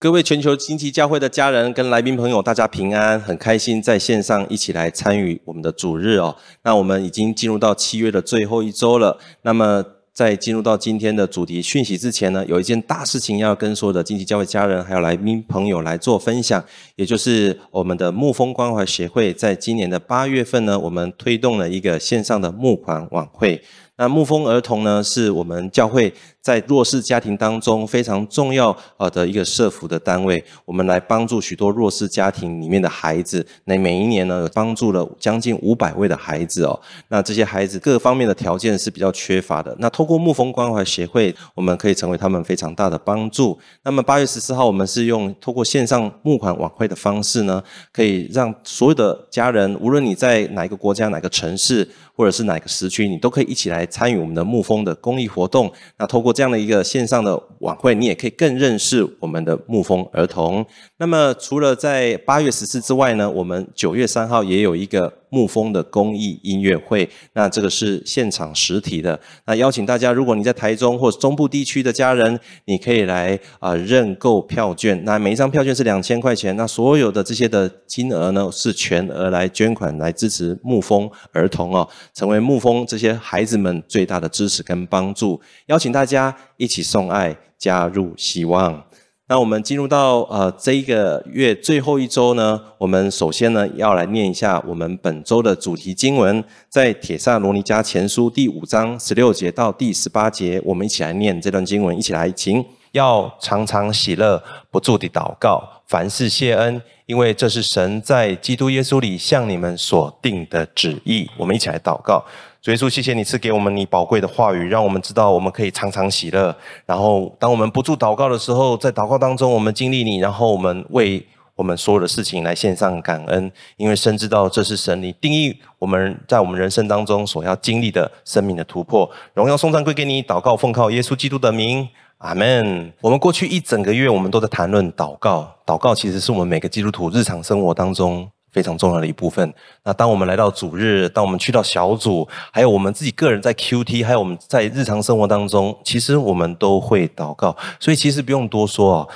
各位全球金旗教会的家人跟来宾朋友，大家平安，很开心在线上一起来参与我们的主日哦。那我们已经进入到七月的最后一周了。那么在进入到今天的主题讯息之前呢，有一件大事情要跟所有的金旗教会家人还有来宾朋友来做分享，也就是我们的牧风关怀协会在今年的八月份呢，我们推动了一个线上的募款晚会。那牧风儿童呢，是我们教会在弱势家庭当中非常重要呃的一个社福的单位。我们来帮助许多弱势家庭里面的孩子。那每一年呢，帮助了将近五百位的孩子哦。那这些孩子各方面的条件是比较缺乏的。那透过牧风关怀协会，我们可以成为他们非常大的帮助。那么八月十四号，我们是用透过线上募款晚会的方式呢，可以让所有的家人，无论你在哪一个国家、哪个城市，或者是哪个时区，你都可以一起来。参与我们的牧风的公益活动，那透过这样的一个线上的晚会，你也可以更认识我们的牧风儿童。那么除了在八月十四之外呢，我们九月三号也有一个。牧风的公益音乐会，那这个是现场实体的。那邀请大家，如果你在台中或中部地区的家人，你可以来啊认购票券。那每一张票券是两千块钱。那所有的这些的金额呢，是全额来捐款来支持牧风儿童哦，成为牧风这些孩子们最大的支持跟帮助。邀请大家一起送爱，加入希望。那我们进入到呃这一个月最后一周呢，我们首先呢要来念一下我们本周的主题经文，在铁萨罗尼迦前书第五章十六节到第十八节，我们一起来念这段经文，一起来，请要常常喜乐，不住地祷告，凡事谢恩，因为这是神在基督耶稣里向你们所定的旨意。我们一起来祷告。主耶稣，谢谢你赐给我们你宝贵的话语，让我们知道我们可以常常喜乐。然后，当我们不住祷告的时候，在祷告当中，我们经历你，然后我们为我们所有的事情来献上感恩，因为深知道这是神你定义我们在我们人生当中所要经历的生命的突破。荣耀颂赞归给你，祷告奉靠耶稣基督的名，阿门。我们过去一整个月，我们都在谈论祷告，祷告其实是我们每个基督徒日常生活当中。非常重要的一部分。那当我们来到主日，当我们去到小组，还有我们自己个人在 QT，还有我们在日常生活当中，其实我们都会祷告。所以其实不用多说啊，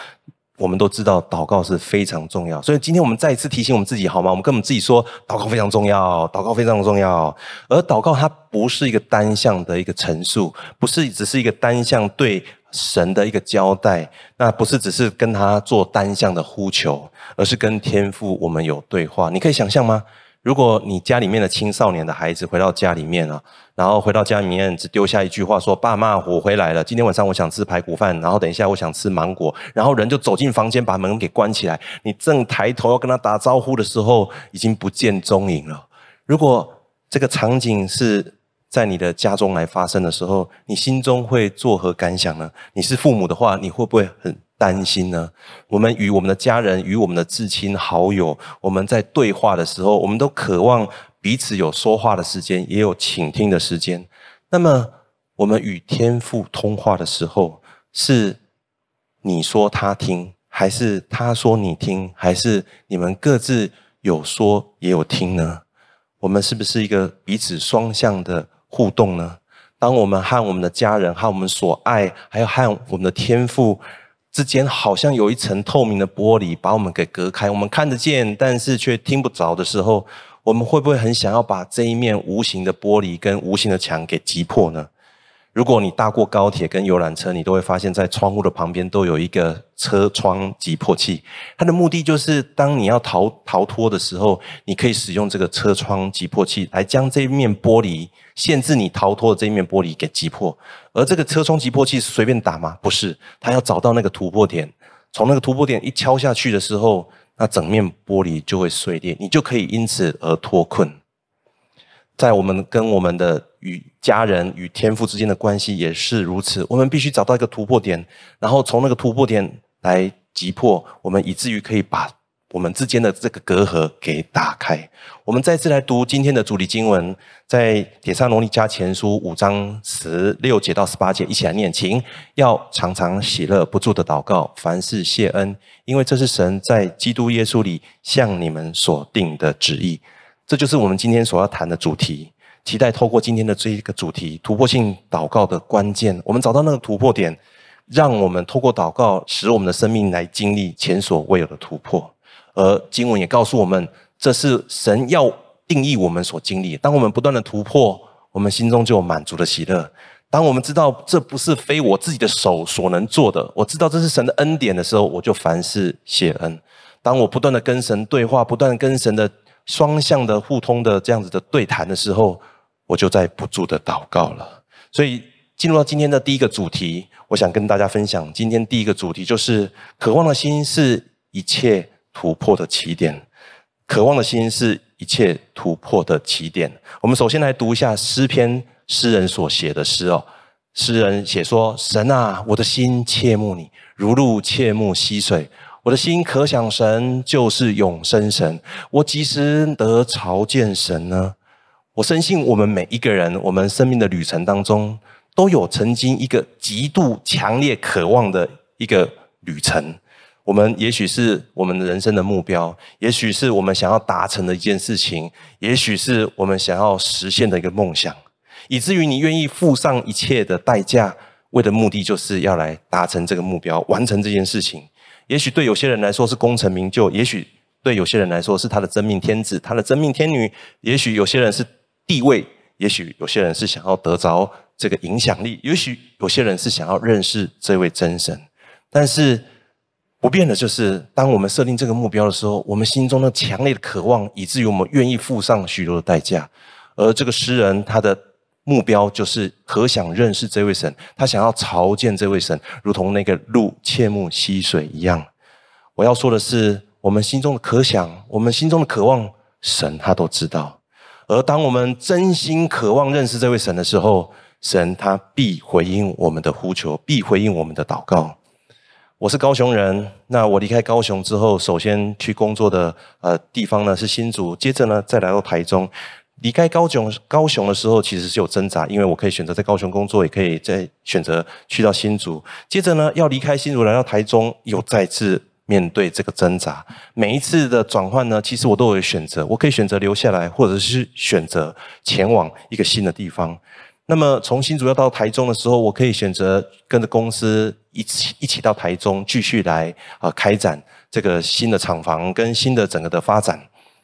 我们都知道祷告是非常重要。所以今天我们再一次提醒我们自己，好吗？我们跟我们自己说，祷告非常重要，祷告非常重要。而祷告它不是一个单向的一个陈述，不是只是一个单向对。神的一个交代，那不是只是跟他做单向的呼求，而是跟天父我们有对话。你可以想象吗？如果你家里面的青少年的孩子回到家里面啊，然后回到家里面只丢下一句话说：“爸妈，我回来了，今天晚上我想吃排骨饭，然后等一下我想吃芒果。”然后人就走进房间，把门给关起来。你正抬头要跟他打招呼的时候，已经不见踪影了。如果这个场景是……在你的家中来发生的时候，你心中会作何感想呢？你是父母的话，你会不会很担心呢？我们与我们的家人、与我们的至亲好友，我们在对话的时候，我们都渴望彼此有说话的时间，也有倾听的时间。那么，我们与天父通话的时候，是你说他听，还是他说你听，还是你们各自有说也有听呢？我们是不是一个彼此双向的？互动呢？当我们和我们的家人、和我们所爱，还有和我们的天赋之间，好像有一层透明的玻璃把我们给隔开，我们看得见，但是却听不着的时候，我们会不会很想要把这一面无形的玻璃跟无形的墙给击破呢？如果你搭过高铁跟游览车，你都会发现，在窗户的旁边都有一个车窗急迫器。它的目的就是，当你要逃逃脱的时候，你可以使用这个车窗急迫器来将这一面玻璃限制你逃脱的这一面玻璃给击破。而这个车窗急迫器是随便打吗？不是，它要找到那个突破点，从那个突破点一敲下去的时候，那整面玻璃就会碎裂，你就可以因此而脱困。在我们跟我们的与家人与天父之间的关系也是如此，我们必须找到一个突破点，然后从那个突破点来击破我们，以至于可以把我们之间的这个隔阂给打开。我们再次来读今天的主题经文，在帖撒罗尼迦前书五章十六节到十八节，一起来念，请要常常喜乐，不住的祷告，凡事谢恩，因为这是神在基督耶稣里向你们所定的旨意。这就是我们今天所要谈的主题。期待透过今天的这一个主题，突破性祷告的关键，我们找到那个突破点，让我们透过祷告，使我们的生命来经历前所未有的突破。而经文也告诉我们，这是神要定义我们所经历。当我们不断的突破，我们心中就有满足的喜乐。当我们知道这不是非我自己的手所能做的，我知道这是神的恩典的时候，我就凡事谢恩。当我不断的跟神对话，不断跟神的双向的互通的这样子的对谈的时候，我就在不住的祷告了。所以进入到今天的第一个主题，我想跟大家分享，今天第一个主题就是渴望的心是一切突破的起点。渴望的心是一切突破的起点。我们首先来读一下诗篇诗人所写的诗哦。诗人写说：“神啊，我的心切慕你，如鹿切慕溪水。我的心可想神，就是永生神。我几时得朝见神呢？”我深信，我们每一个人，我们生命的旅程当中，都有曾经一个极度强烈渴望的一个旅程。我们也许是我们人生的目标，也许是我们想要达成的一件事情，也许是我们想要实现的一个梦想，以至于你愿意付上一切的代价，为的目的就是要来达成这个目标，完成这件事情。也许对有些人来说是功成名就，也许对有些人来说是他的真命天子，他的真命天女，也许有些人是。地位，也许有些人是想要得着这个影响力，也许有些人是想要认识这位真神。但是不变的就是，当我们设定这个目标的时候，我们心中的强烈的渴望，以至于我们愿意付上许多的代价。而这个诗人，他的目标就是渴想认识这位神，他想要朝见这位神，如同那个鹿切慕溪水一样。我要说的是，我们心中的渴想，我们心中的渴望，神他都知道。而当我们真心渴望认识这位神的时候，神他必回应我们的呼求，必回应我们的祷告。我是高雄人，那我离开高雄之后，首先去工作的呃地方呢是新竹，接着呢再来到台中。离开高雄高雄的时候，其实是有挣扎，因为我可以选择在高雄工作，也可以再选择去到新竹。接着呢要离开新竹来到台中，又再次。面对这个挣扎，每一次的转换呢，其实我都有选择，我可以选择留下来，或者是选择前往一个新的地方。那么从新竹要到台中的时候，我可以选择跟着公司一起一起到台中，继续来啊、呃、开展这个新的厂房跟新的整个的发展，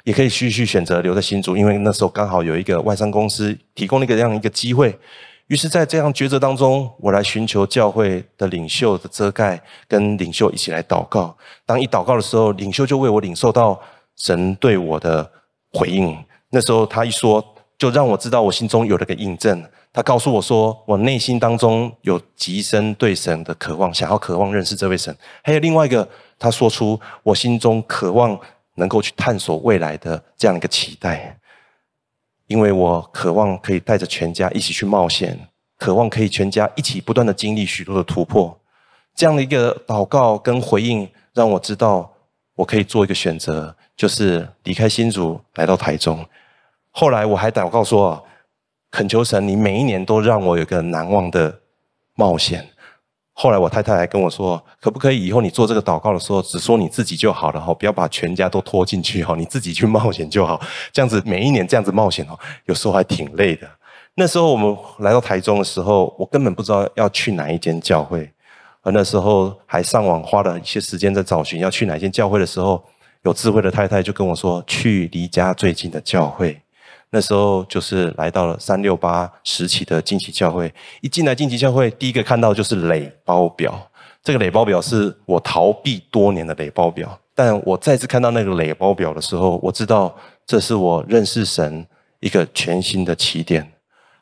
也可以继续选择留在新竹，因为那时候刚好有一个外商公司提供了一个这样一个机会。于是，在这样抉择当中，我来寻求教会的领袖的遮盖，跟领袖一起来祷告。当一祷告的时候，领袖就为我领受到神对我的回应。那时候他一说，就让我知道我心中有了个印证。他告诉我说，我内心当中有极深对神的渴望，想要渴望认识这位神。还有另外一个，他说出我心中渴望能够去探索未来的这样一个期待。因为我渴望可以带着全家一起去冒险，渴望可以全家一起不断的经历许多的突破，这样的一个祷告跟回应，让我知道我可以做一个选择，就是离开新竹来到台中。后来我还祷告说，恳求神，你每一年都让我有个难忘的冒险。后来我太太还跟我说，可不可以以后你做这个祷告的时候，只说你自己就好了哈，不要把全家都拖进去哈，你自己去冒险就好。这样子每一年这样子冒险哦，有时候还挺累的。那时候我们来到台中的时候，我根本不知道要去哪一间教会，而那时候还上网花了一些时间在找寻要去哪一间教会的时候，有智慧的太太就跟我说，去离家最近的教会。那时候就是来到了三六八时期的惊奇教会，一进来惊奇教会，第一个看到就是累包表。这个累包表是我逃避多年的累包表，但我再次看到那个累包表的时候，我知道这是我认识神一个全新的起点。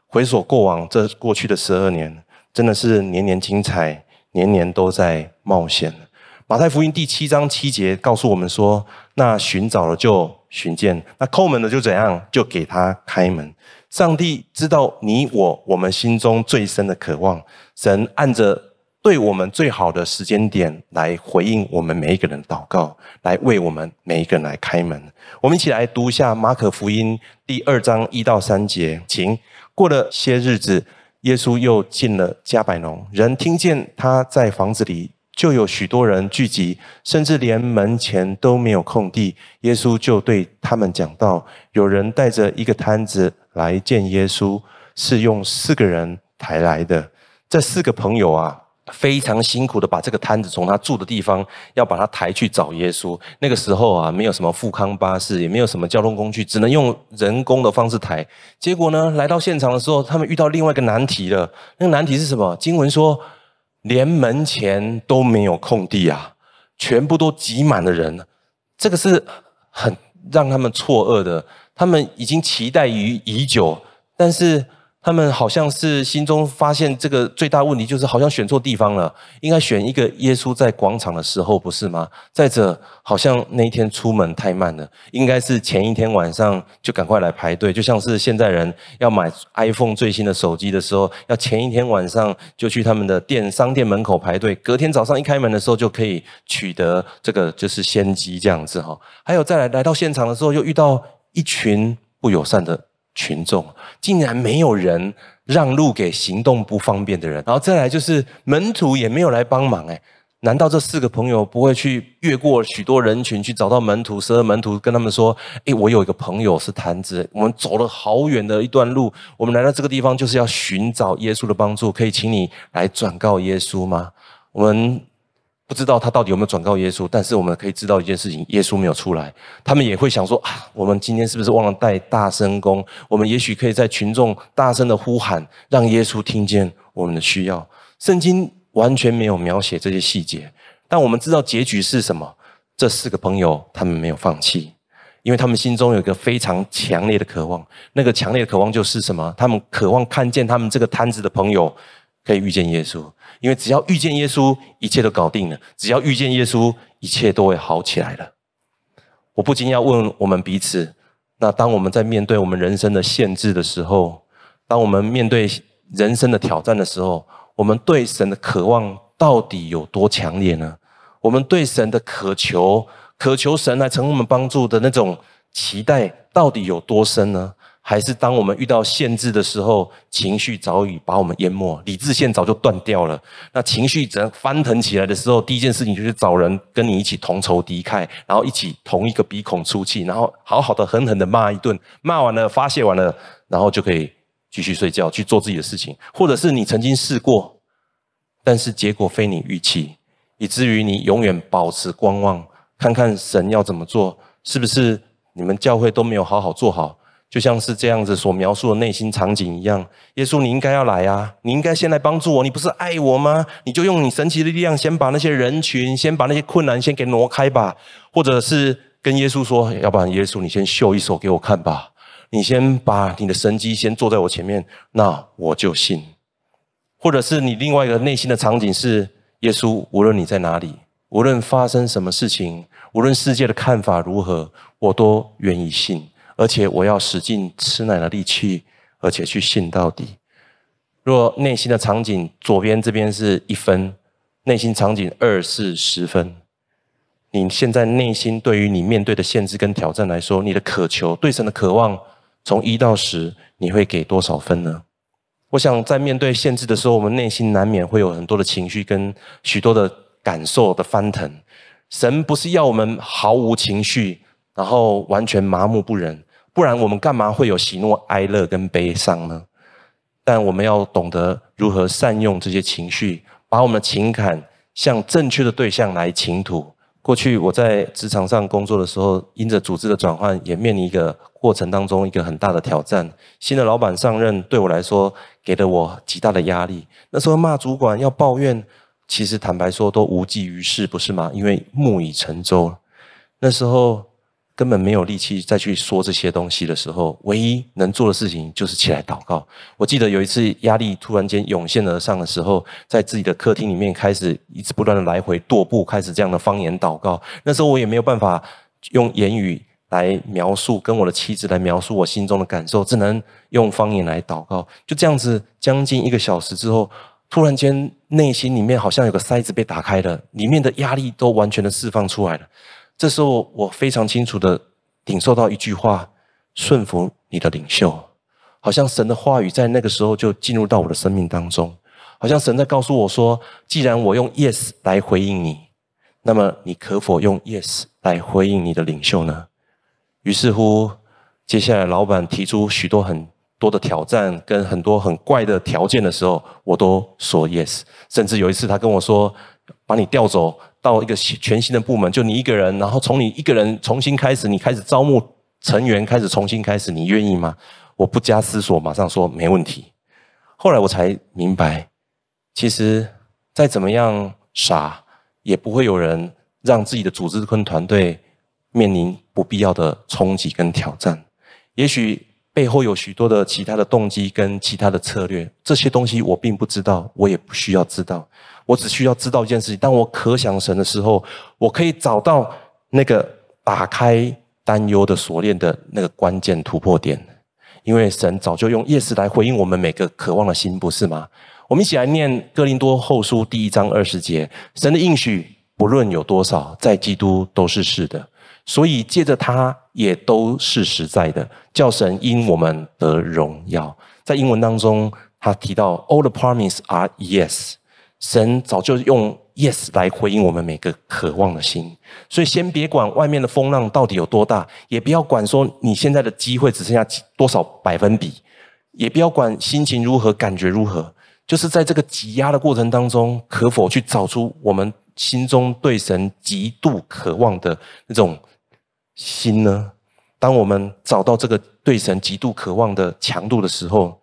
回首过往这过去的十二年，真的是年年精彩，年年都在冒险。马太福音第七章七节告诉我们说：“那寻找了就寻见，那叩门的就怎样，就给他开门。上帝知道你我我们心中最深的渴望，神按着对我们最好的时间点来回应我们每一个人祷告，来为我们每一个人来开门。我们一起来读一下马可福音第二章一到三节，请。过了些日子，耶稣又进了加百农，人听见他在房子里。”就有许多人聚集，甚至连门前都没有空地。耶稣就对他们讲道：有人带着一个摊子来见耶稣，是用四个人抬来的。这四个朋友啊，非常辛苦的把这个摊子从他住的地方要把他抬去找耶稣。那个时候啊，没有什么富康巴士，也没有什么交通工具，只能用人工的方式抬。结果呢，来到现场的时候，他们遇到另外一个难题了。那个难题是什么？经文说，连门前都没有空地啊，全部都挤满了人。这个是很让他们错愕的。他们已经期待于已久，但是。他们好像是心中发现这个最大问题，就是好像选错地方了，应该选一个耶稣在广场的时候，不是吗？再者，好像那一天出门太慢了，应该是前一天晚上就赶快来排队，就像是现在人要买 iPhone 最新的手机的时候，要前一天晚上就去他们的店商店门口排队，隔天早上一开门的时候就可以取得这个就是先机这样子哈。还有再来来到现场的时候，又遇到一群不友善的。群众竟然没有人让路给行动不方便的人，然后再来就是门徒也没有来帮忙诶，难道这四个朋友不会去越过许多人群去找到门徒，十二门徒跟他们说：“诶，我有一个朋友是瘫子，我们走了好远的一段路，我们来到这个地方就是要寻找耶稣的帮助，可以请你来转告耶稣吗？”我们。不知道他到底有没有转告耶稣，但是我们可以知道一件事情：耶稣没有出来。他们也会想说啊，我们今天是不是忘了带大声公？我们也许可以在群众大声的呼喊，让耶稣听见我们的需要。圣经完全没有描写这些细节，但我们知道结局是什么。这四个朋友他们没有放弃，因为他们心中有一个非常强烈的渴望。那个强烈的渴望就是什么？他们渴望看见他们这个摊子的朋友可以遇见耶稣。因为只要遇见耶稣，一切都搞定了；只要遇见耶稣，一切都会好起来了。我不禁要问我们彼此：那当我们在面对我们人生的限制的时候，当我们面对人生的挑战的时候，我们对神的渴望到底有多强烈呢？我们对神的渴求、渴求神来成为我们帮助的那种期待，到底有多深呢？还是当我们遇到限制的时候，情绪早已把我们淹没，理智线早就断掉了。那情绪整翻腾起来的时候，第一件事情就是找人跟你一起同仇敌忾，然后一起同一个鼻孔出气，然后好好的狠狠的骂一顿，骂完了发泄完了，然后就可以继续睡觉去做自己的事情。或者是你曾经试过，但是结果非你预期，以至于你永远保持观望，看看神要怎么做，是不是你们教会都没有好好做好？就像是这样子所描述的内心场景一样，耶稣，你应该要来啊！你应该先来帮助我，你不是爱我吗？你就用你神奇的力量，先把那些人群，先把那些困难先给挪开吧。或者是跟耶稣说，要不然耶稣，你先秀一手给我看吧。你先把你的神迹先做在我前面，那我就信。或者是你另外一个内心的场景是，耶稣，无论你在哪里，无论发生什么事情，无论世界的看法如何，我都愿意信。而且我要使尽吃奶的力气，而且去信到底。若内心的场景左边这边是一分，内心场景二是十分。你现在内心对于你面对的限制跟挑战来说，你的渴求对神的渴望从一到十，你会给多少分呢？我想在面对限制的时候，我们内心难免会有很多的情绪跟许多的感受的翻腾。神不是要我们毫无情绪，然后完全麻木不仁。不然我们干嘛会有喜怒哀乐跟悲伤呢？但我们要懂得如何善用这些情绪，把我们的情感向正确的对象来倾吐。过去我在职场上工作的时候，因着组织的转换，也面临一个过程当中一个很大的挑战。新的老板上任，对我来说给了我极大的压力。那时候骂主管要抱怨，其实坦白说都无济于事，不是吗？因为木已成舟。那时候。根本没有力气再去说这些东西的时候，唯一能做的事情就是起来祷告。我记得有一次压力突然间涌现而上的时候，在自己的客厅里面开始一直不断的来回踱步，开始这样的方言祷告。那时候我也没有办法用言语来描述，跟我的妻子来描述我心中的感受，只能用方言来祷告。就这样子将近一个小时之后，突然间内心里面好像有个塞子被打开了，里面的压力都完全的释放出来了。这时候，我非常清楚地领受到一句话：顺服你的领袖。好像神的话语在那个时候就进入到我的生命当中，好像神在告诉我说：既然我用 yes 来回应你，那么你可否用 yes 来回应你的领袖呢？于是乎，接下来老板提出许多很多的挑战跟很多很怪的条件的时候，我都说 yes。甚至有一次，他跟我说：“把你调走到一个全新的部门，就你一个人，然后从你一个人重新开始，你开始招募成员，开始重新开始，你愿意吗？”我不加思索，马上说没问题。后来我才明白，其实再怎么样傻，也不会有人让自己的组织跟团队面临不必要的冲击跟挑战。也许。背后有许多的其他的动机跟其他的策略，这些东西我并不知道，我也不需要知道，我只需要知道一件事情：当我渴想神的时候，我可以找到那个打开担忧的锁链的那个关键突破点，因为神早就用 yes 来回应我们每个渴望的心，不是吗？我们一起来念哥林多后书第一章二十节：神的应许不论有多少，在基督都是是的。所以借着他也都是实在的，叫神因我们得荣耀。在英文当中，他提到 All the promises are yes，神早就用 yes 来回应我们每个渴望的心。所以先别管外面的风浪到底有多大，也不要管说你现在的机会只剩下多少百分比，也不要管心情如何，感觉如何，就是在这个挤压的过程当中，可否去找出我们心中对神极度渴望的那种。心呢？当我们找到这个对神极度渴望的强度的时候，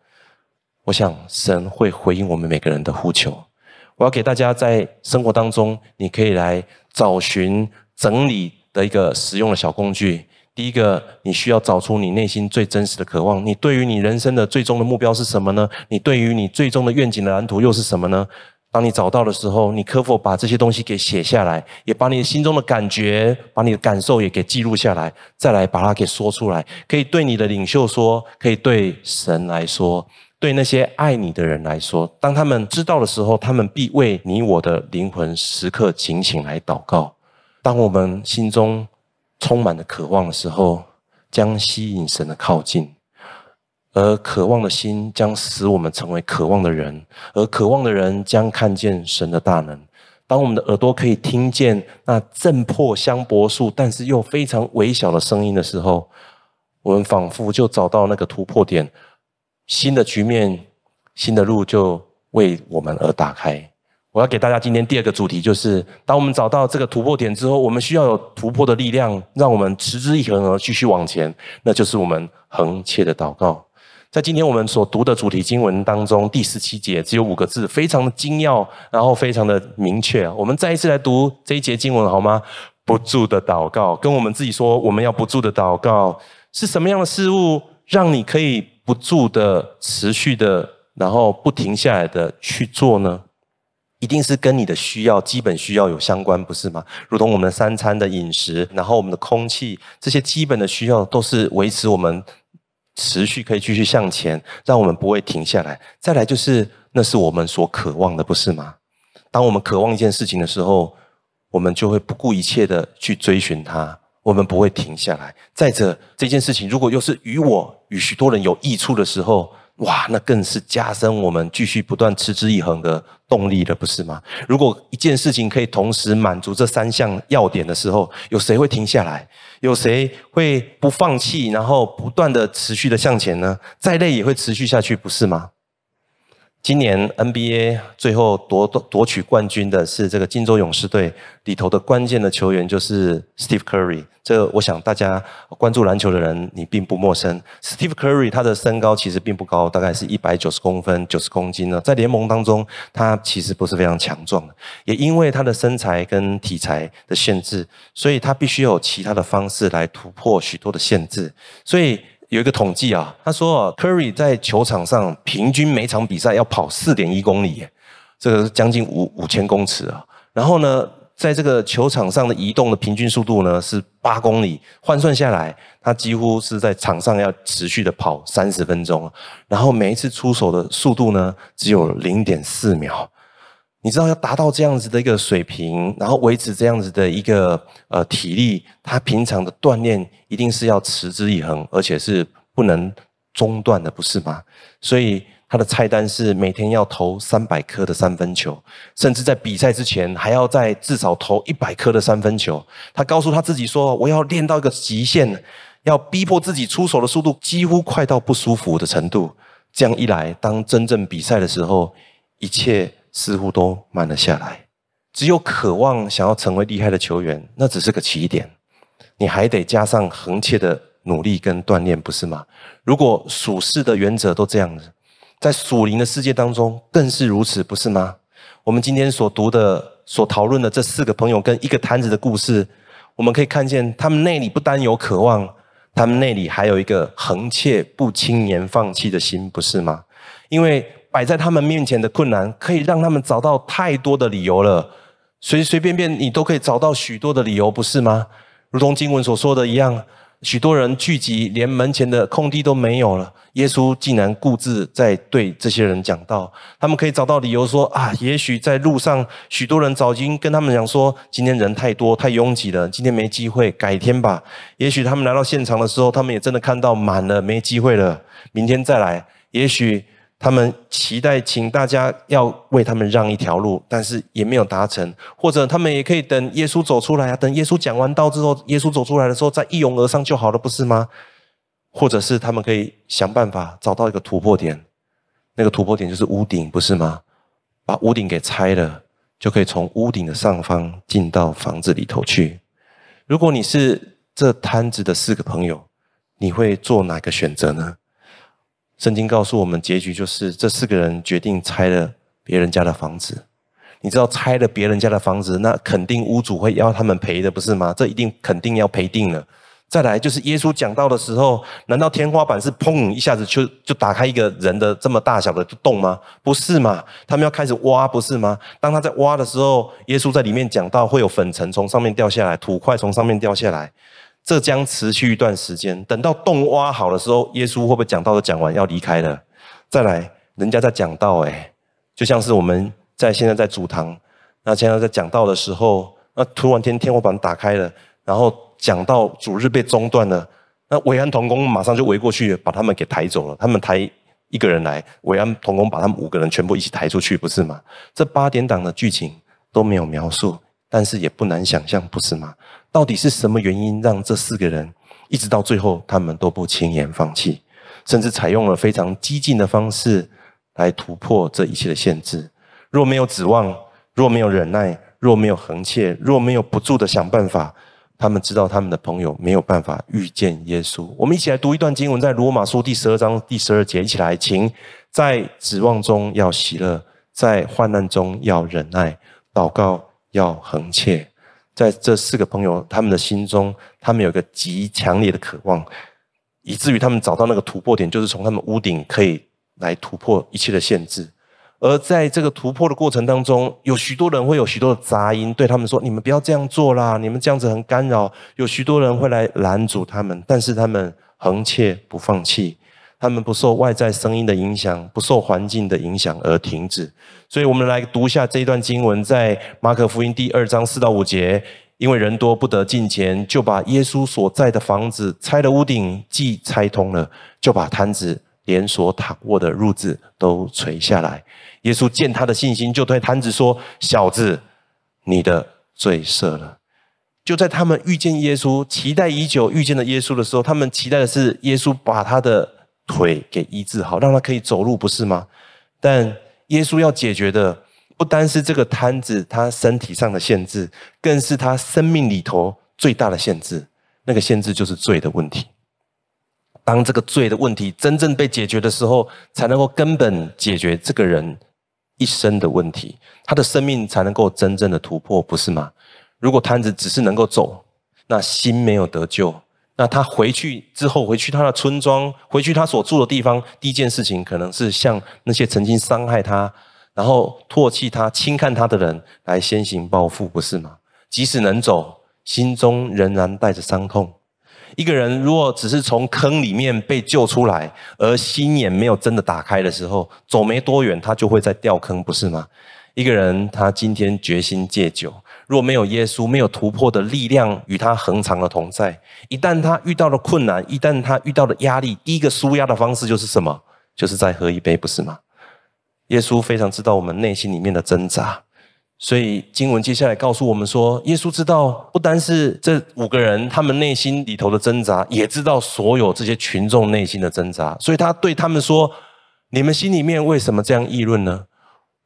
我想神会回应我们每个人的呼求。我要给大家在生活当中，你可以来找寻整理的一个实用的小工具。第一个，你需要找出你内心最真实的渴望。你对于你人生的最终的目标是什么呢？你对于你最终的愿景的蓝图又是什么呢？当你找到的时候，你可否把这些东西给写下来，也把你心中的感觉、把你的感受也给记录下来，再来把它给说出来。可以对你的领袖说，可以对神来说，对那些爱你的人来说。当他们知道的时候，他们必为你我的灵魂时刻警醒来祷告。当我们心中充满了渴望的时候，将吸引神的靠近。而渴望的心将使我们成为渴望的人，而渴望的人将看见神的大能。当我们的耳朵可以听见那震破香柏树，但是又非常微小的声音的时候，我们仿佛就找到那个突破点，新的局面、新的路就为我们而打开。我要给大家今天第二个主题，就是当我们找到这个突破点之后，我们需要有突破的力量，让我们持之以恒而继续往前，那就是我们恒切的祷告。在今天我们所读的主题经文当中，第十七节只有五个字，非常的精要，然后非常的明确。我们再一次来读这一节经文好吗？不住的祷告，跟我们自己说，我们要不住的祷告，是什么样的事物让你可以不住的、持续的，然后不停下来的去做呢？一定是跟你的需要、基本需要有相关，不是吗？如同我们三餐的饮食，然后我们的空气，这些基本的需要都是维持我们。持续可以继续向前，让我们不会停下来。再来就是，那是我们所渴望的，不是吗？当我们渴望一件事情的时候，我们就会不顾一切的去追寻它，我们不会停下来。再者，这件事情如果又是与我与许多人有益处的时候，哇，那更是加深我们继续不断持之以恒的动力了，不是吗？如果一件事情可以同时满足这三项要点的时候，有谁会停下来？有谁会不放弃，然后不断的持续的向前呢？再累也会持续下去，不是吗？今年 NBA 最后夺夺取冠军的是这个金州勇士队里头的关键的球员，就是 Steve Curry。这我想大家关注篮球的人你并不陌生。Steve Curry 他的身高其实并不高，大概是一百九十公分，九十公斤呢。在联盟当中，他其实不是非常强壮。也因为他的身材跟体材的限制，所以他必须有其他的方式来突破许多的限制。所以。有一个统计啊，他说，Curry 在球场上平均每场比赛要跑四点一公里，这个将近五五千公尺啊。然后呢，在这个球场上的移动的平均速度呢是八公里，换算下来，他几乎是在场上要持续的跑三十分钟。然后每一次出手的速度呢只有零点四秒。你知道要达到这样子的一个水平，然后维持这样子的一个呃体力，他平常的锻炼一定是要持之以恒，而且是不能中断的，不是吗？所以他的菜单是每天要投三百颗的三分球，甚至在比赛之前还要再至少投一百颗的三分球。他告诉他自己说：“我要练到一个极限。”要逼迫自己出手的速度几乎快到不舒服的程度。这样一来，当真正比赛的时候，一切似乎都慢了下来。只有渴望想要成为厉害的球员，那只是个起点，你还得加上恒切的努力跟锻炼，不是吗？如果属世的原则都这样子，在属灵的世界当中更是如此，不是吗？我们今天所读的、所讨论的这四个朋友跟一个瘫子的故事，我们可以看见，他们内里不单有渴望，他们内里还有一个恒切不轻言放弃的心，不是吗？因为摆在他们面前的困难，可以让他们找到太多的理由了。随随便便你都可以找到许多的理由，不是吗？如同经文所说的一样，许多人聚集，连门前的空地都没有了。耶稣竟然固执在对这些人讲道，他们可以找到理由说啊，也许在路上，许多人早已经跟他们讲说，今天人太多，太拥挤了，今天没机会，改天吧。也许他们来到现场的时候，他们也真的看到满了，没机会了，明天再来。也许。他们期待请大家要为他们让一条路，但是也没有达成。或者他们也可以等耶稣走出来啊，等耶稣讲完道之后，耶稣走出来的时候再一拥而上就好了，不是吗？或者是他们可以想办法找到一个突破点，那个突破点就是屋顶，不是吗？把屋顶给拆了，就可以从屋顶的上方进到房子里头去。如果你是这摊子的四个朋友，你会做哪个选择呢？圣经告诉我们，结局就是这四个人决定拆了别人家的房子。你知道，拆了别人家的房子，那肯定屋主会要他们赔的，不是吗？这一定肯定要赔定了。再来就是耶稣讲到的时候，难道天花板是砰一下子就就打开一个人的这么大小的洞吗？不是嘛？他们要开始挖，不是吗？当他在挖的时候，耶稣在里面讲到，会有粉尘从上面掉下来，土块从上面掉下来。这将持续一段时间，等到洞挖好的时候，耶稣会不会讲道都讲完要离开了？再来，人家在讲道，哎，就像是我们在现在在主堂，那现在在讲道的时候，那突然间天花板打开了，然后讲道主日被中断了，那维安同工马上就围过去把他们给抬走了。他们抬一个人来，维安同工把他们五个人全部一起抬出去，不是吗？这八点档的剧情都没有描述。但是也不难想象，不是吗？到底是什么原因让这四个人一直到最后，他们都不轻言放弃，甚至采用了非常激进的方式来突破这一切的限制？若没有指望，若没有忍耐，若没有恒切，若没有不住的想办法，他们知道他们的朋友没有办法遇见耶稣。我们一起来读一段经文，在罗马书第十二章第十二节，一起来，请在指望中要喜乐，在患难中要忍耐，祷告。要恒切，在这四个朋友他们的心中，他们有一个极强烈的渴望，以至于他们找到那个突破点，就是从他们屋顶可以来突破一切的限制。而在这个突破的过程当中，有许多人会有许多的杂音对他们说：“你们不要这样做啦，你们这样子很干扰。”有许多人会来拦阻他们，但是他们恒切不放弃。他们不受外在声音的影响，不受环境的影响而停止。所以，我们来读一下这一段经文，在马可福音第二章四到五节。因为人多不得进前，就把耶稣所在的房子拆了屋顶，既拆通了，就把摊子连所躺卧的褥子都垂下来。耶稣见他的信心，就对摊子说：“小子，你的罪赦了。”就在他们遇见耶稣、期待已久遇见的耶稣的时候，他们期待的是耶稣把他的。腿给医治好，让他可以走路，不是吗？但耶稣要解决的不单是这个瘫子他身体上的限制，更是他生命里头最大的限制。那个限制就是罪的问题。当这个罪的问题真正被解决的时候，才能够根本解决这个人一生的问题，他的生命才能够真正的突破，不是吗？如果瘫子只是能够走，那心没有得救。那他回去之后，回去他的村庄，回去他所住的地方，第一件事情可能是向那些曾经伤害他、然后唾弃他、轻看他的人来先行报复，不是吗？即使能走，心中仍然带着伤痛。一个人如果只是从坑里面被救出来，而心眼没有真的打开的时候，走没多远，他就会再掉坑，不是吗？一个人他今天决心戒酒。若没有耶稣，没有突破的力量与他恒常的同在，一旦他遇到了困难，一旦他遇到了压力，第一个舒压的方式就是什么？就是再喝一杯，不是吗？耶稣非常知道我们内心里面的挣扎，所以经文接下来告诉我们说，耶稣知道不单是这五个人他们内心里头的挣扎，也知道所有这些群众内心的挣扎，所以他对他们说：“你们心里面为什么这样议论呢？”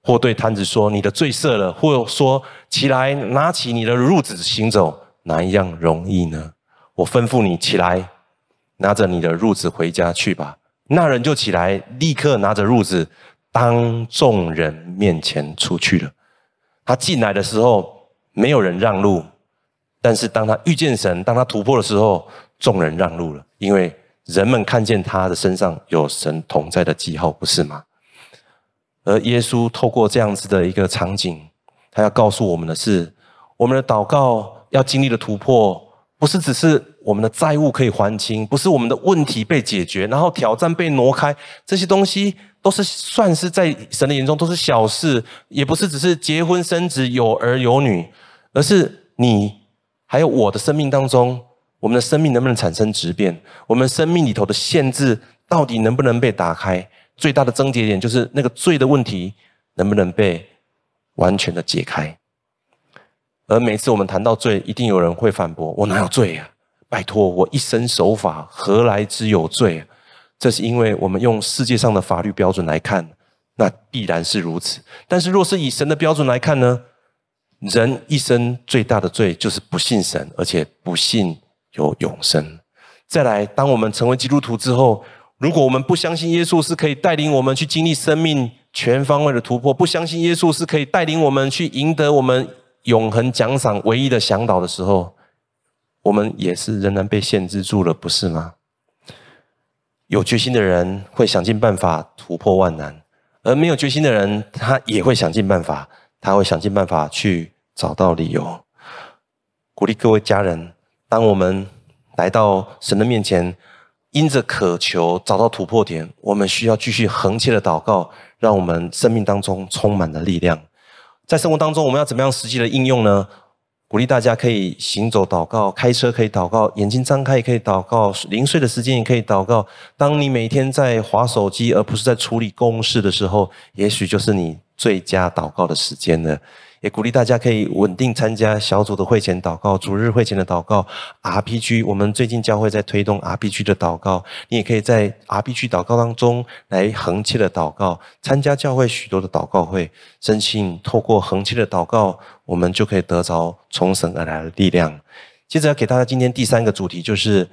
或对瘫子说：“你的罪赦了。”或说：“起来，拿起你的褥子行走，哪一样容易呢？”我吩咐你起来，拿着你的褥子回家去吧。那人就起来，立刻拿着褥子，当众人面前出去了。他进来的时候，没有人让路；但是当他遇见神，当他突破的时候，众人让路了，因为人们看见他的身上有神同在的记号，不是吗？而耶稣透过这样子的一个场景，他要告诉我们的是：我们的祷告要经历的突破，不是只是我们的债务可以还清，不是我们的问题被解决，然后挑战被挪开，这些东西。都是算是在神的眼中都是小事，也不是只是结婚生子有儿有女，而是你还有我的生命当中，我们的生命能不能产生质变？我们生命里头的限制到底能不能被打开？最大的症结点就是那个罪的问题能不能被完全的解开？而每次我们谈到罪，一定有人会反驳：我哪有罪啊？拜托，我一生守法，何来之有罪？这是因为我们用世界上的法律标准来看，那必然是如此。但是若是以神的标准来看呢？人一生最大的罪就是不信神，而且不信有永生。再来，当我们成为基督徒之后，如果我们不相信耶稣是可以带领我们去经历生命全方位的突破，不相信耶稣是可以带领我们去赢得我们永恒奖赏唯一的向导的时候，我们也是仍然被限制住了，不是吗？有决心的人会想尽办法突破万难，而没有决心的人，他也会想尽办法，他会想尽办法去找到理由。鼓励各位家人，当我们来到神的面前，因着渴求找到突破点，我们需要继续恒切的祷告，让我们生命当中充满了力量。在生活当中，我们要怎么样实际的应用呢？鼓励大家可以行走祷告，开车可以祷告，眼睛张开也可以祷告，零碎的时间也可以祷告。当你每天在划手机，而不是在处理公事的时候，也许就是你最佳祷告的时间了。也鼓励大家可以稳定参加小组的会前祷告、主日会前的祷告、RPG。我们最近教会在推动 RPG 的祷告，你也可以在 RPG 祷告当中来恒切的祷告，参加教会许多的祷告会，深信透过恒切的祷告，我们就可以得着从神而来的力量。接着要给大家今天第三个主题，就是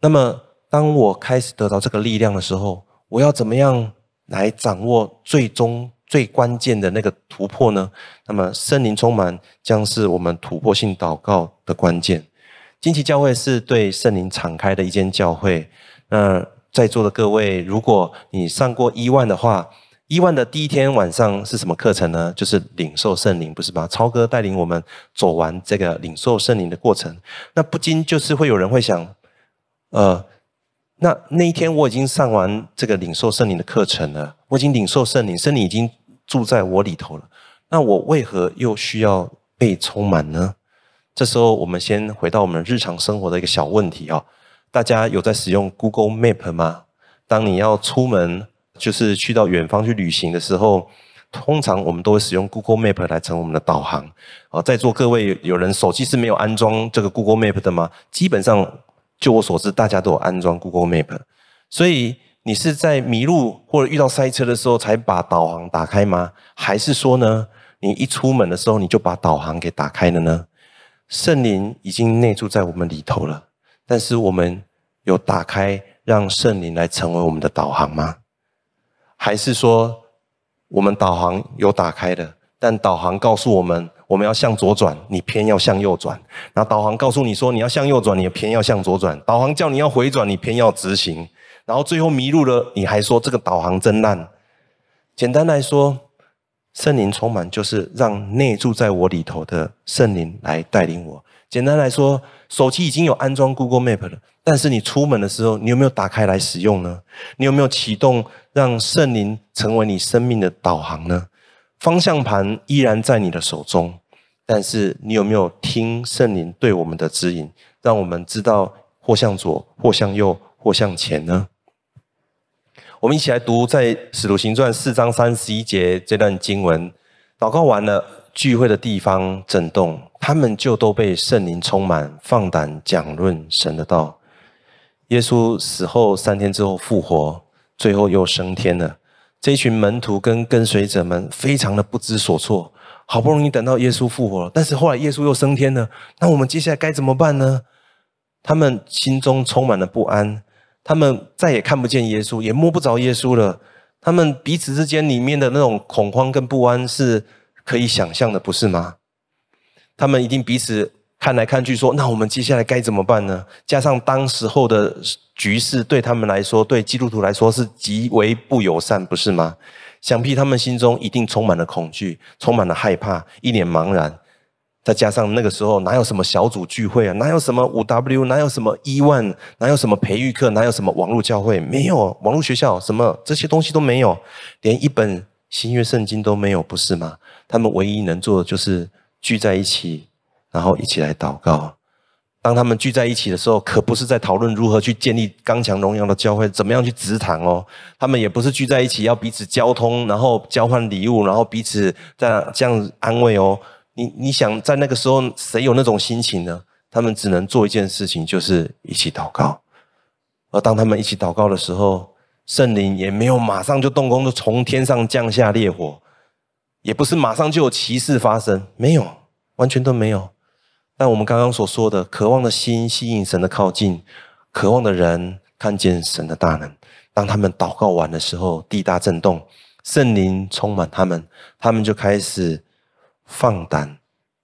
那么当我开始得到这个力量的时候，我要怎么样来掌握最终？最关键的那个突破呢？那么圣灵充满将是我们突破性祷告的关键。惊奇教会是对圣灵敞开的一间教会。那在座的各位，如果你上过 E1 的话，E1 的第一天晚上是什么课程呢？就是领受圣灵，不是吧？超哥带领我们走完这个领受圣灵的过程。那不禁就是会有人会想，呃。那那一天我已经上完这个领受圣灵的课程了，我已经领受圣灵，圣灵已经住在我里头了。那我为何又需要被充满呢？这时候我们先回到我们日常生活的一个小问题啊，大家有在使用 Google Map 吗？当你要出门，就是去到远方去旅行的时候，通常我们都会使用 Google Map 来成我们的导航。啊，在座各位有人手机是没有安装这个 Google Map 的吗？基本上。就我所知，大家都有安装 Google Map，所以你是在迷路或者遇到塞车的时候才把导航打开吗？还是说呢，你一出门的时候你就把导航给打开了呢？圣灵已经内住在我们里头了，但是我们有打开让圣灵来成为我们的导航吗？还是说我们导航有打开的，但导航告诉我们，我们要向左转，你偏要向右转。然后导航告诉你说你要向右转，你偏要向左转。导航叫你要回转，你偏要直行。然后最后迷路了，你还说这个导航真烂。简单来说，圣灵充满就是让内住在我里头的圣灵来带领我。简单来说，手机已经有安装 Google Map 了，但是你出门的时候，你有没有打开来使用呢？你有没有启动让圣灵成为你生命的导航呢？方向盘依然在你的手中，但是你有没有听圣灵对我们的指引，让我们知道或向左，或向右，或向前呢？我们一起来读在《使徒行传》四章三十一节这段经文。祷告完了，聚会的地方震动，他们就都被圣灵充满，放胆讲论神的道。耶稣死后三天之后复活，最后又升天了。这群门徒跟跟随者们非常的不知所措，好不容易等到耶稣复活了，但是后来耶稣又升天了，那我们接下来该怎么办呢？他们心中充满了不安，他们再也看不见耶稣，也摸不着耶稣了。他们彼此之间里面的那种恐慌跟不安是可以想象的，不是吗？他们一定彼此。看来看去，说那我们接下来该怎么办呢？加上当时候的局势，对他们来说，对基督徒来说是极为不友善，不是吗？想必他们心中一定充满了恐惧，充满了害怕，一脸茫然。再加上那个时候哪有什么小组聚会啊，哪有什么五 W，哪有什么 E1，哪有什么培育课，哪有什么网络教会，没有网络学校，什么这些东西都没有，连一本新约圣经都没有，不是吗？他们唯一能做的就是聚在一起。然后一起来祷告。当他们聚在一起的时候，可不是在讨论如何去建立刚强荣耀的教会，怎么样去植堂哦。他们也不是聚在一起要彼此交通，然后交换礼物，然后彼此这样这样安慰哦。你你想在那个时候，谁有那种心情呢？他们只能做一件事情，就是一起祷告。而当他们一起祷告的时候，圣灵也没有马上就动工，就从天上降下烈火，也不是马上就有奇事发生，没有，完全都没有。但我们刚刚所说的，渴望的心吸引神的靠近，渴望的人看见神的大能。当他们祷告完的时候，地大震动，圣灵充满他们，他们就开始放胆，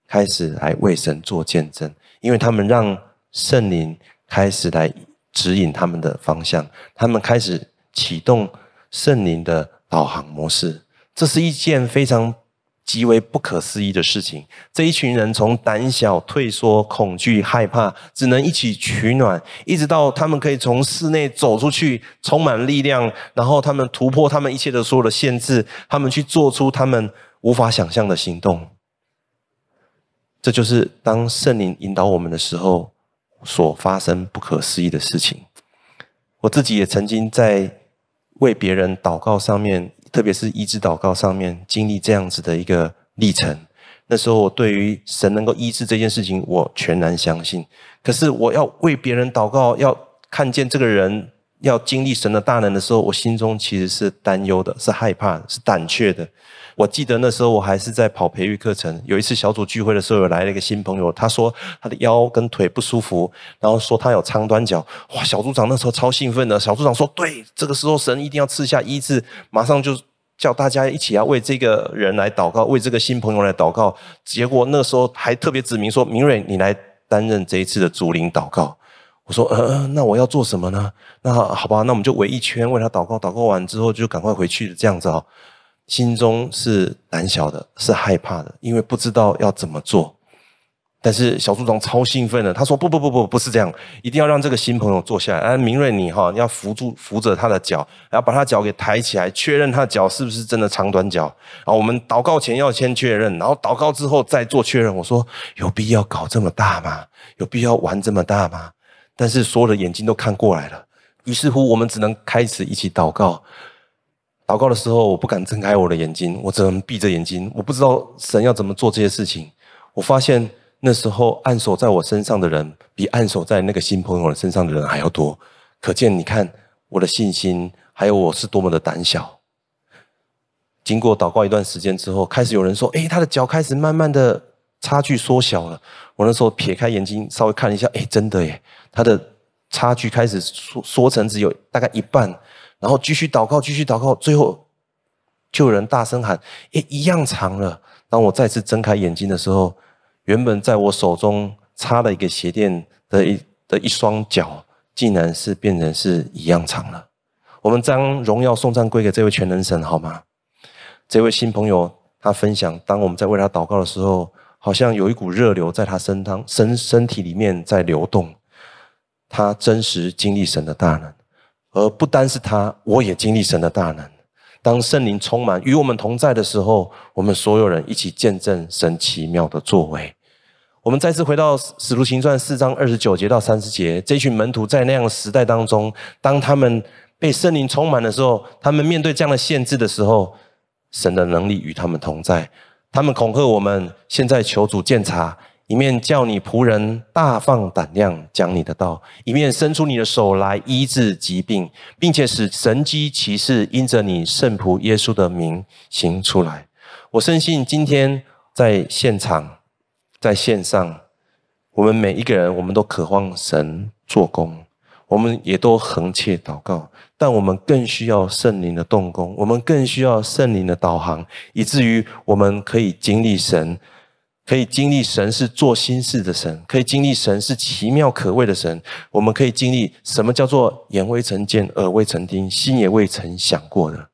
开始来为神做见证，因为他们让圣灵开始来指引他们的方向，他们开始启动圣灵的导航模式。这是一件非常。极为不可思议的事情，这一群人从胆小、退缩、恐惧、害怕，只能一起取暖，一直到他们可以从室内走出去，充满力量，然后他们突破他们一切的所有的限制，他们去做出他们无法想象的行动。这就是当圣灵引导我们的时候所发生不可思议的事情。我自己也曾经在为别人祷告上面。特别是医治祷告上面经历这样子的一个历程，那时候我对于神能够医治这件事情，我全然相信。可是我要为别人祷告，要看见这个人要经历神的大能的时候，我心中其实是担忧的，是害怕，是胆怯的。我记得那时候我还是在跑培育课程，有一次小组聚会的时候，有来了一个新朋友，他说他的腰跟腿不舒服，然后说他有长短脚。哇，小组长那时候超兴奋的，小组长说：“对，这个时候神一定要赐下医治，马上就叫大家一起要为这个人来祷告，为这个新朋友来祷告。”结果那时候还特别指明说：“明瑞，你来担任这一次的主领祷告。”我说：“呃，那我要做什么呢？那好吧，那我们就围一圈为他祷告，祷告完之后就赶快回去，这样子哦。”心中是胆小的，是害怕的，因为不知道要怎么做。但是小组长超兴奋的，他说：“不不不不，不是这样，一定要让这个新朋友坐下来。啊，明瑞你哈，你要扶住扶着他的脚，然后把他脚给抬起来，确认他的脚是不是真的长短脚。然后我们祷告前要先确认，然后祷告之后再做确认。我说有必要搞这么大吗？有必要玩这么大吗？但是所有的眼睛都看过来了，于是乎我们只能开始一起祷告。”祷告的时候，我不敢睁开我的眼睛，我只能闭着眼睛。我不知道神要怎么做这些事情。我发现那时候按手在我身上的人，比按手在那个新朋友的身上的人还要多。可见，你看我的信心，还有我是多么的胆小。经过祷告一段时间之后，开始有人说：“诶，他的脚开始慢慢的差距缩小了。”我那时候撇开眼睛，稍微看了一下，诶，真的耶，他的差距开始缩缩成只有大概一半。然后继续祷告，继续祷告，最后就有人大声喊：“诶，一样长了。”当我再次睁开眼睛的时候，原本在我手中插了一个鞋垫的一的一双脚，竟然是变成是一样长了。我们将荣耀颂赞归给这位全能神，好吗？这位新朋友他分享，当我们在为他祷告的时候，好像有一股热流在他身当身身体里面在流动，他真实经历神的大能。而不单是他，我也经历神的大能。当圣灵充满与我们同在的时候，我们所有人一起见证神奇妙的作为。我们再次回到《使徒行传》四章二十九节到三十节，这群门徒在那样的时代当中，当他们被圣灵充满的时候，他们面对这样的限制的时候，神的能力与他们同在。他们恐吓我们，现在求主鉴察，一面叫你仆人大放胆量讲你的道，一面伸出你的手来医治疾病，并且使神迹奇事因着你圣仆耶稣的名行出来。我深信今天在现场，在线上，我们每一个人，我们都渴望神做工，我们也都恒切祷告。但我们更需要圣灵的动工，我们更需要圣灵的导航，以至于我们可以经历神，可以经历神是做新事的神，可以经历神是奇妙可畏的神。我们可以经历什么叫做眼未曾见，耳未曾听，心也未曾想过的。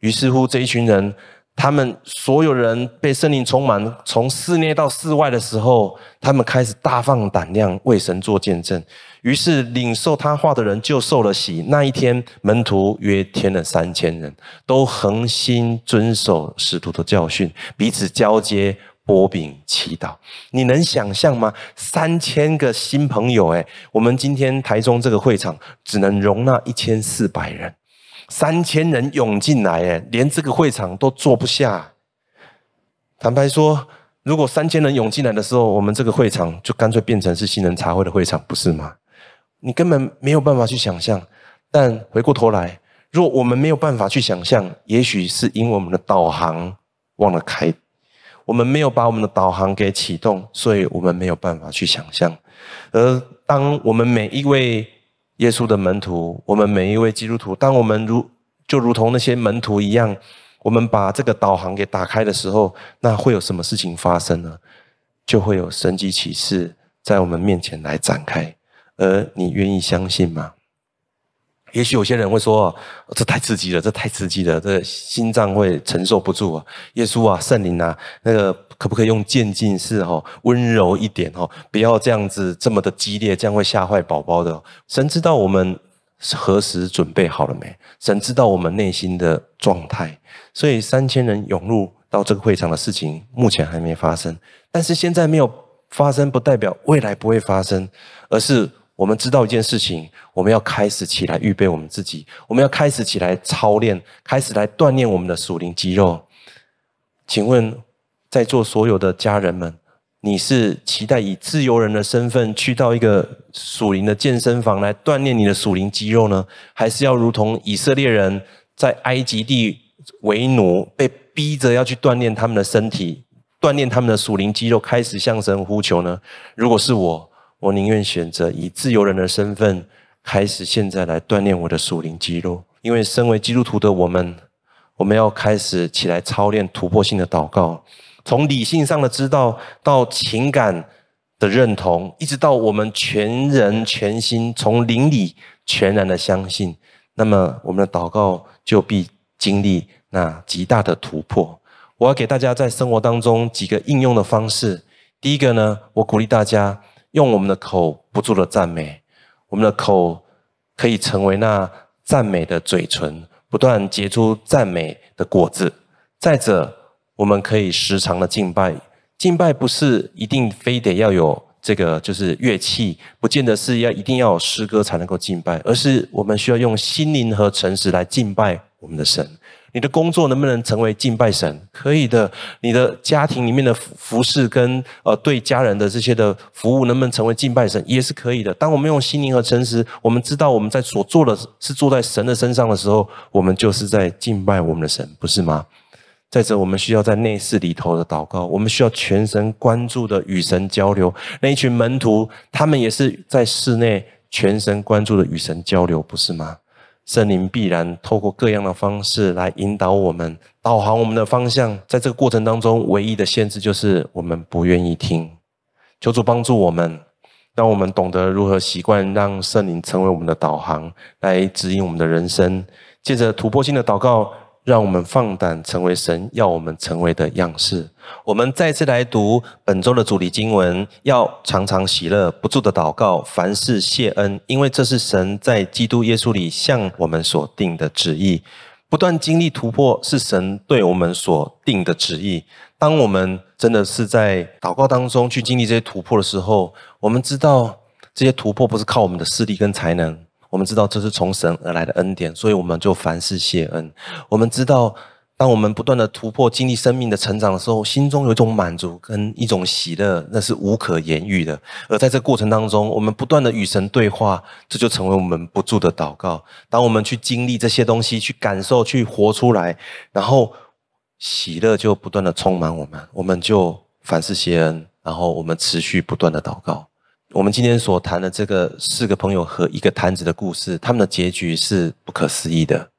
于是乎，这一群人。他们所有人被圣灵充满，从室内到室外的时候，他们开始大放胆量为神做见证。于是领受他话的人就受了洗。那一天，门徒约添了三千人，都恒心遵守使徒的教训，彼此交接、擘饼、祈祷。你能想象吗？三千个新朋友，诶，我们今天台中这个会场只能容纳一千四百人。三千人涌进来，哎，连这个会场都坐不下。坦白说，如果三千人涌进来的时候，我们这个会场就干脆变成是新人茶会的会场，不是吗？你根本没有办法去想象。但回过头来，如果我们没有办法去想象，也许是因为我们的导航忘了开，我们没有把我们的导航给启动，所以我们没有办法去想象。而当我们每一位耶稣的门徒，我们每一位基督徒，当我们如就如同那些门徒一样，我们把这个导航给打开的时候，那会有什么事情发生呢？就会有神迹启示在我们面前来展开，而你愿意相信吗？也许有些人会说：“这太刺激了，这太刺激了，这心脏会承受不住啊！”耶稣啊，圣灵啊，那个可不可以用渐进式哈，温柔一点哈，不要这样子这么的激烈，这样会吓坏宝宝的。神知道我们何时准备好了没？神知道我们内心的状态，所以三千人涌入到这个会场的事情，目前还没发生。但是现在没有发生，不代表未来不会发生，而是。我们知道一件事情，我们要开始起来预备我们自己，我们要开始起来操练，开始来锻炼我们的属灵肌肉。请问，在座所有的家人们，你是期待以自由人的身份去到一个属灵的健身房来锻炼你的属灵肌肉呢，还是要如同以色列人在埃及地为奴，被逼着要去锻炼他们的身体，锻炼他们的属灵肌肉，开始向神呼求呢？如果是我。我宁愿选择以自由人的身份开始，现在来锻炼我的属灵肌肉。因为身为基督徒的我们，我们要开始起来操练突破性的祷告，从理性上的知道到情感的认同，一直到我们全人全心从灵里全然的相信，那么我们的祷告就必经历那极大的突破。我要给大家在生活当中几个应用的方式。第一个呢，我鼓励大家。用我们的口不住的赞美，我们的口可以成为那赞美的嘴唇，不断结出赞美的果子。再者，我们可以时常的敬拜，敬拜不是一定非得要有这个就是乐器，不见得是要一定要有诗歌才能够敬拜，而是我们需要用心灵和诚实来敬拜我们的神。你的工作能不能成为敬拜神？可以的。你的家庭里面的服侍跟呃对家人的这些的服务能不能成为敬拜神？也是可以的。当我们用心灵和诚实，我们知道我们在所做的是做在神的身上的时候，我们就是在敬拜我们的神，不是吗？再者，我们需要在内室里头的祷告，我们需要全神关注的与神交流。那一群门徒，他们也是在室内全神关注的与神交流，不是吗？圣灵必然透过各样的方式来引导我们，导航我们的方向。在这个过程当中，唯一的限制就是我们不愿意听。求主帮助我们，让我们懂得如何习惯让圣灵成为我们的导航，来指引我们的人生。借着突破性的祷告。让我们放胆成为神要我们成为的样式。我们再次来读本周的主题经文：要常常喜乐，不住的祷告，凡事谢恩，因为这是神在基督耶稣里向我们所定的旨意。不断经历突破是神对我们所定的旨意。当我们真的是在祷告当中去经历这些突破的时候，我们知道这些突破不是靠我们的势力跟才能。我们知道这是从神而来的恩典，所以我们就凡事谢恩。我们知道当我们不断的突破、经历生命的成长的时候，心中有一种满足跟一种喜乐，那是无可言喻的。而在这过程当中，我们不断的与神对话，这就成为我们不住的祷告。当我们去经历这些东西，去感受、去活出来，然后喜乐就不断的充满我们，我们就凡事谢恩，然后我们持续不断的祷告。我们今天所谈的这个四个朋友和一个瘫子的故事，他们的结局是不可思议的。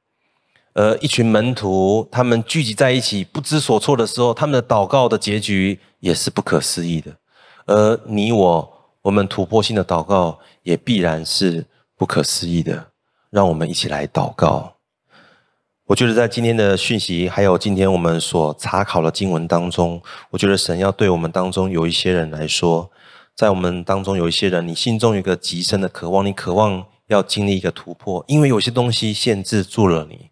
而一群门徒，他们聚集在一起，不知所措的时候，他们的祷告的结局也是不可思议的。而你我，我们突破性的祷告，也必然是不可思议的。让我们一起来祷告。我觉得在今天的讯息，还有今天我们所查考的经文当中，我觉得神要对我们当中有一些人来说，在我们当中有一些人，你心中有一个极深的渴望，你渴望要经历一个突破，因为有些东西限制住了你。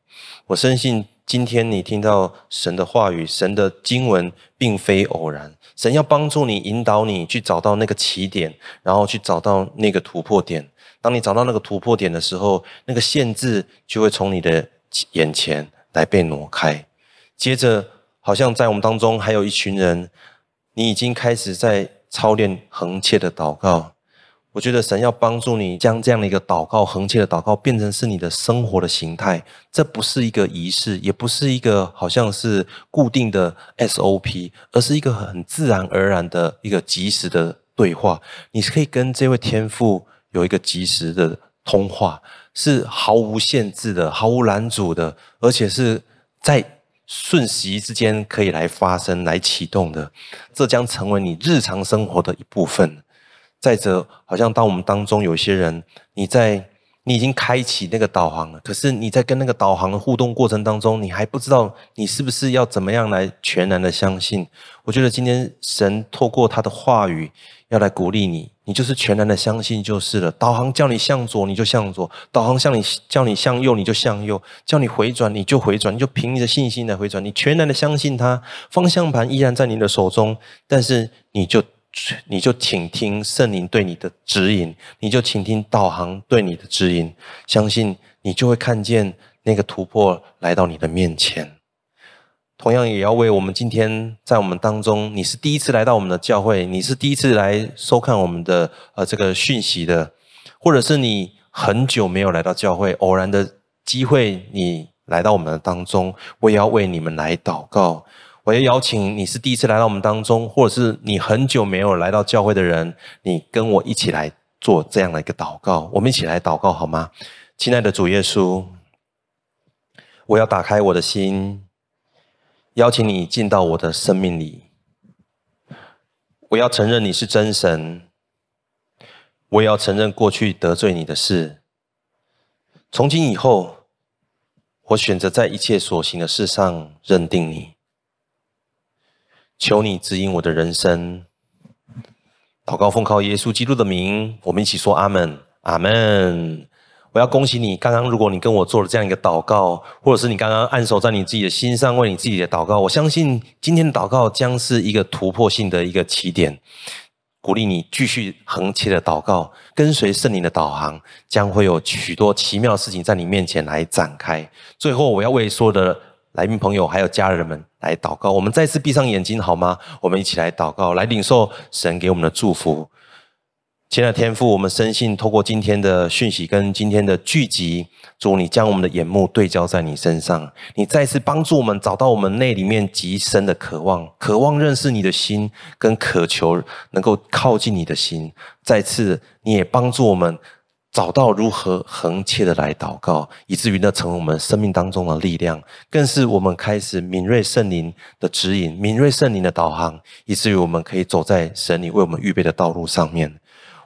我深信，今天你听到神的话语、神的经文，并非偶然。神要帮助你、引导你去找到那个起点，然后去找到那个突破点。当你找到那个突破点的时候，那个限制就会从你的眼前来被挪开。接着，好像在我们当中还有一群人，你已经开始在操练恒切的祷告。我觉得神要帮助你，将这样的一个祷告、恒切的祷告，变成是你的生活的形态。这不是一个仪式，也不是一个好像是固定的 SOP，而是一个很自然而然的一个及时的对话。你是可以跟这位天父有一个及时的通话，是毫无限制的、毫无拦阻的，而且是在瞬息之间可以来发生、来启动的。这将成为你日常生活的一部分。再者，好像当我们当中有些人，你在你已经开启那个导航了，可是你在跟那个导航的互动过程当中，你还不知道你是不是要怎么样来全然的相信。我觉得今天神透过他的话语要来鼓励你，你就是全然的相信就是了。导航叫你向左，你就向左；导航向你叫你向右，你就向右；叫你回转，你就回转，你就凭你的信心来回转。你全然的相信他，方向盘依然在你的手中，但是你就。你就请听圣灵对你的指引，你就请听导航对你的指引，相信你就会看见那个突破来到你的面前。同样，也要为我们今天在我们当中，你是第一次来到我们的教会，你是第一次来收看我们的呃这个讯息的，或者是你很久没有来到教会，偶然的机会你来到我们的当中，我也要为你们来祷告。我也邀请你是第一次来到我们当中，或者是你很久没有来到教会的人，你跟我一起来做这样的一个祷告。我们一起来祷告好吗？亲爱的主耶稣，我要打开我的心，邀请你进到我的生命里。我要承认你是真神，我也要承认过去得罪你的事。从今以后，我选择在一切所行的事上认定你。求你指引我的人生，祷告奉靠耶稣基督的名，我们一起说阿门，阿门。我要恭喜你，刚刚如果你跟我做了这样一个祷告，或者是你刚刚按手在你自己的心上为你自己的祷告，我相信今天的祷告将是一个突破性的一个起点，鼓励你继续恒切的祷告，跟随圣灵的导航，将会有许多奇妙的事情在你面前来展开。最后，我要为所有的。来宾朋友，还有家人们来祷告。我们再次闭上眼睛好吗？我们一起来祷告，来领受神给我们的祝福。亲爱的天父，我们深信透过今天的讯息跟今天的聚集，主你将我们的眼目对焦在你身上，你再次帮助我们找到我们内里面极深的渴望，渴望认识你的心，跟渴求能够靠近你的心。再次，你也帮助我们。找到如何恒切的来祷告，以至于那成为我们生命当中的力量，更是我们开始敏锐圣灵的指引，敏锐圣灵的导航，以至于我们可以走在神你为我们预备的道路上面。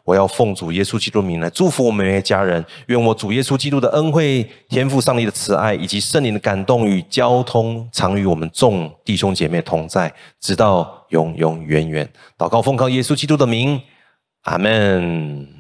我要奉主耶稣基督名来祝福我们每一家人，愿我主耶稣基督的恩惠、天父上帝的慈爱以及圣灵的感动与交通，常与我们众弟兄姐妹同在，直到永永远远。祷告奉靠耶稣基督的名，阿门。